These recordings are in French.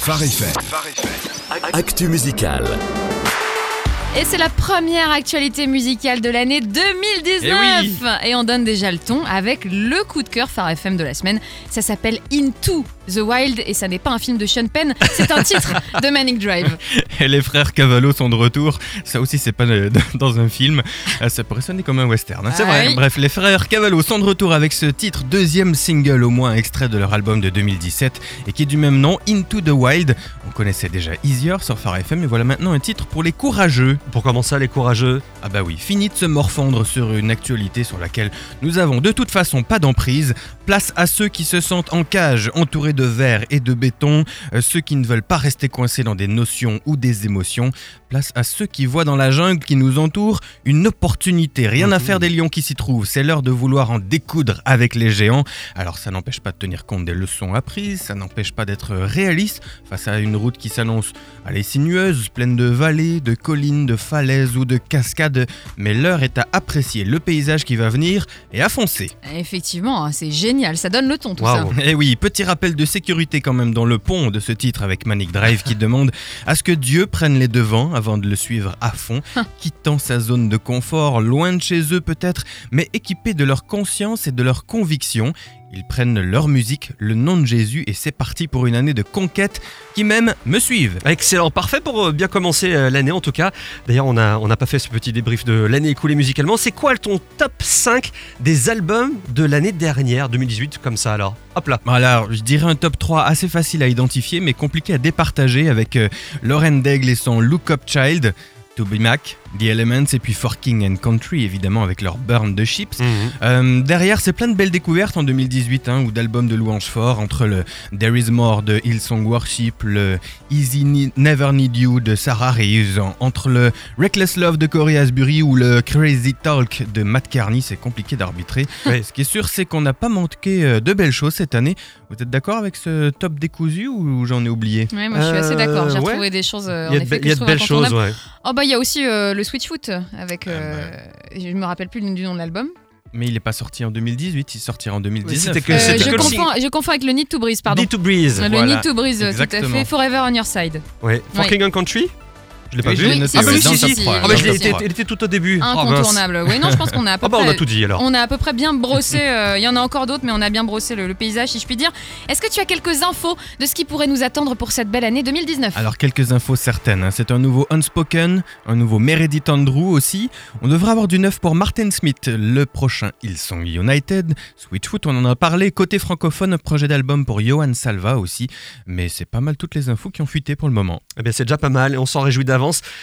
Phare FM. Actu musical. Et c'est la première actualité musicale de l'année 2019 Et on donne déjà le ton avec le coup de cœur Phare FM de la semaine. Ça s'appelle Into the Wild et ça n'est pas un film de Sean Penn, c'est un titre de Manic Drive. Et les frères Cavallo sont de retour. Ça aussi, c'est pas euh, dans un film. Euh, Ça pourrait sonner comme un western. hein. C'est Ah vrai. oui. Bref, les frères Cavallo sont de retour avec ce titre, deuxième single au moins extrait de leur album de 2017 et qui est du même nom, Into the Wild. On connaissait déjà Easier sur Phare FM et voilà maintenant un titre pour les courageux. Pour comment ça, les courageux Ah bah oui, fini de se morfondre sur une actualité sur laquelle nous avons de toute façon pas d'emprise. Place à ceux qui se sentent en cage, entourés de verre et de béton, euh, ceux qui ne veulent pas rester coincés dans des notions ou des émotions. Place à ceux qui voient dans la jungle qui nous entoure une opportunité. Rien à Mhm. faire des lions qui s'y trouvent. C'est l'heure de vouloir en découdre avec les géants. Alors ça n'empêche pas de tenir compte des leçons apprises, ça n'empêche pas d'être réaliste face à une route qui s'annonce allez sinueuse, pleine de vallées, de collines, de falaises ou de cascades. Mais l'heure est à apprécier le paysage qui va venir et à foncer. Effectivement, hein, c'est génial, ça donne le ton tout ça. Et oui, petit rappel de sécurité quand même dans le pont de ce titre avec Manic Drive qui demande à ce que Dieu prenne les devants avant de le suivre à fond, quittant sa zone de confort, loin de chez eux peut-être, mais équipés de leur conscience et de leur conviction. Ils prennent leur musique, le nom de Jésus et c'est parti pour une année de conquête qui même me suivent. Excellent, parfait pour euh, bien commencer euh, l'année en tout cas. D'ailleurs, on n'a on a pas fait ce petit débrief de l'année écoulée musicalement. C'est quoi ton top 5 des albums de l'année dernière, 2018, comme ça alors? Hop là. Alors, je dirais un top 3 assez facile à identifier mais compliqué à départager avec euh, Lauren Daigle et son Look Up Child, To Be Mac, The Elements et puis For King and Country évidemment avec leur Burn the Ships. Euh, derrière, c'est plein de belles découvertes en 2018 hein, ou d'albums de louanges forts entre le There Is More de Hillsong Worship, le Easy Ne- Never Need You de Sarah Reeves, en- entre le Reckless Love de Corey Asbury ou le Crazy Talk de Matt Carney, c'est compliqué d'arbitrer. Ouais. Ce qui est sûr, c'est qu'on n'a pas manqué euh, de belles choses cette année. Vous êtes d'accord avec ce top décousu ou j'en ai oublié Ouais, moi je suis assez Euh, d'accord, j'ai ouais. retrouvé des choses euh, en Il y a de, effet y a de belles choses, ouais. Oh bah il y a aussi euh, le Switchfoot avec, Ah euh, je me rappelle plus du nom de l'album. Mais il n'est pas sorti en 2018, il sortira en 2019. C'était que- Euh, je, confonds, je confonds avec le Need to Breeze, pardon. Need to Breeze. le voilà. Need to Breeze, tout à Exactement. fait. Forever on your side. Ouais. For Ouais. King and Country? Je l'ai pas vu. je l'ai Oui, noté, si, Ah bah si, oui, si, si, si, si. si. Ah bah je l'ai Dans le été, top trois. il était tout au début. Mince. Incontournable. oui, non, je pense qu'on a à peu Ah bah on a tout dit alors. On a à peu près bien brossé, euh, il y en a encore d'autres, mais on a bien brossé le, le paysage, si je puis dire. Est-ce que tu as quelques infos de ce qui pourrait nous attendre pour cette belle année 2019 Alors quelques infos certaines, hein. c'est un nouveau Unspoken, un nouveau Meredith Andrew aussi. On devrait avoir du neuf pour Martin Smith, le prochain Hillsong United. Switchfoot, on en a parlé. Côté francophone, un projet d'album pour Johan Salva aussi. Mais c'est pas mal toutes les infos qui ont fuité pour le moment. Eh bien, c'est déjà pas mal et on s'en réjouit d'avance.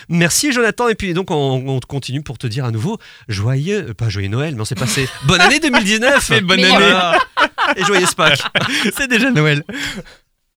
Merci Jonathan. Et puis donc, on, on continue pour te dire à nouveau joyeux, euh, pas joyeux Noël, mais on s'est passé bonne année 2019 bonne Mais- année. Et joyeux Pâques. C'est déjà Noël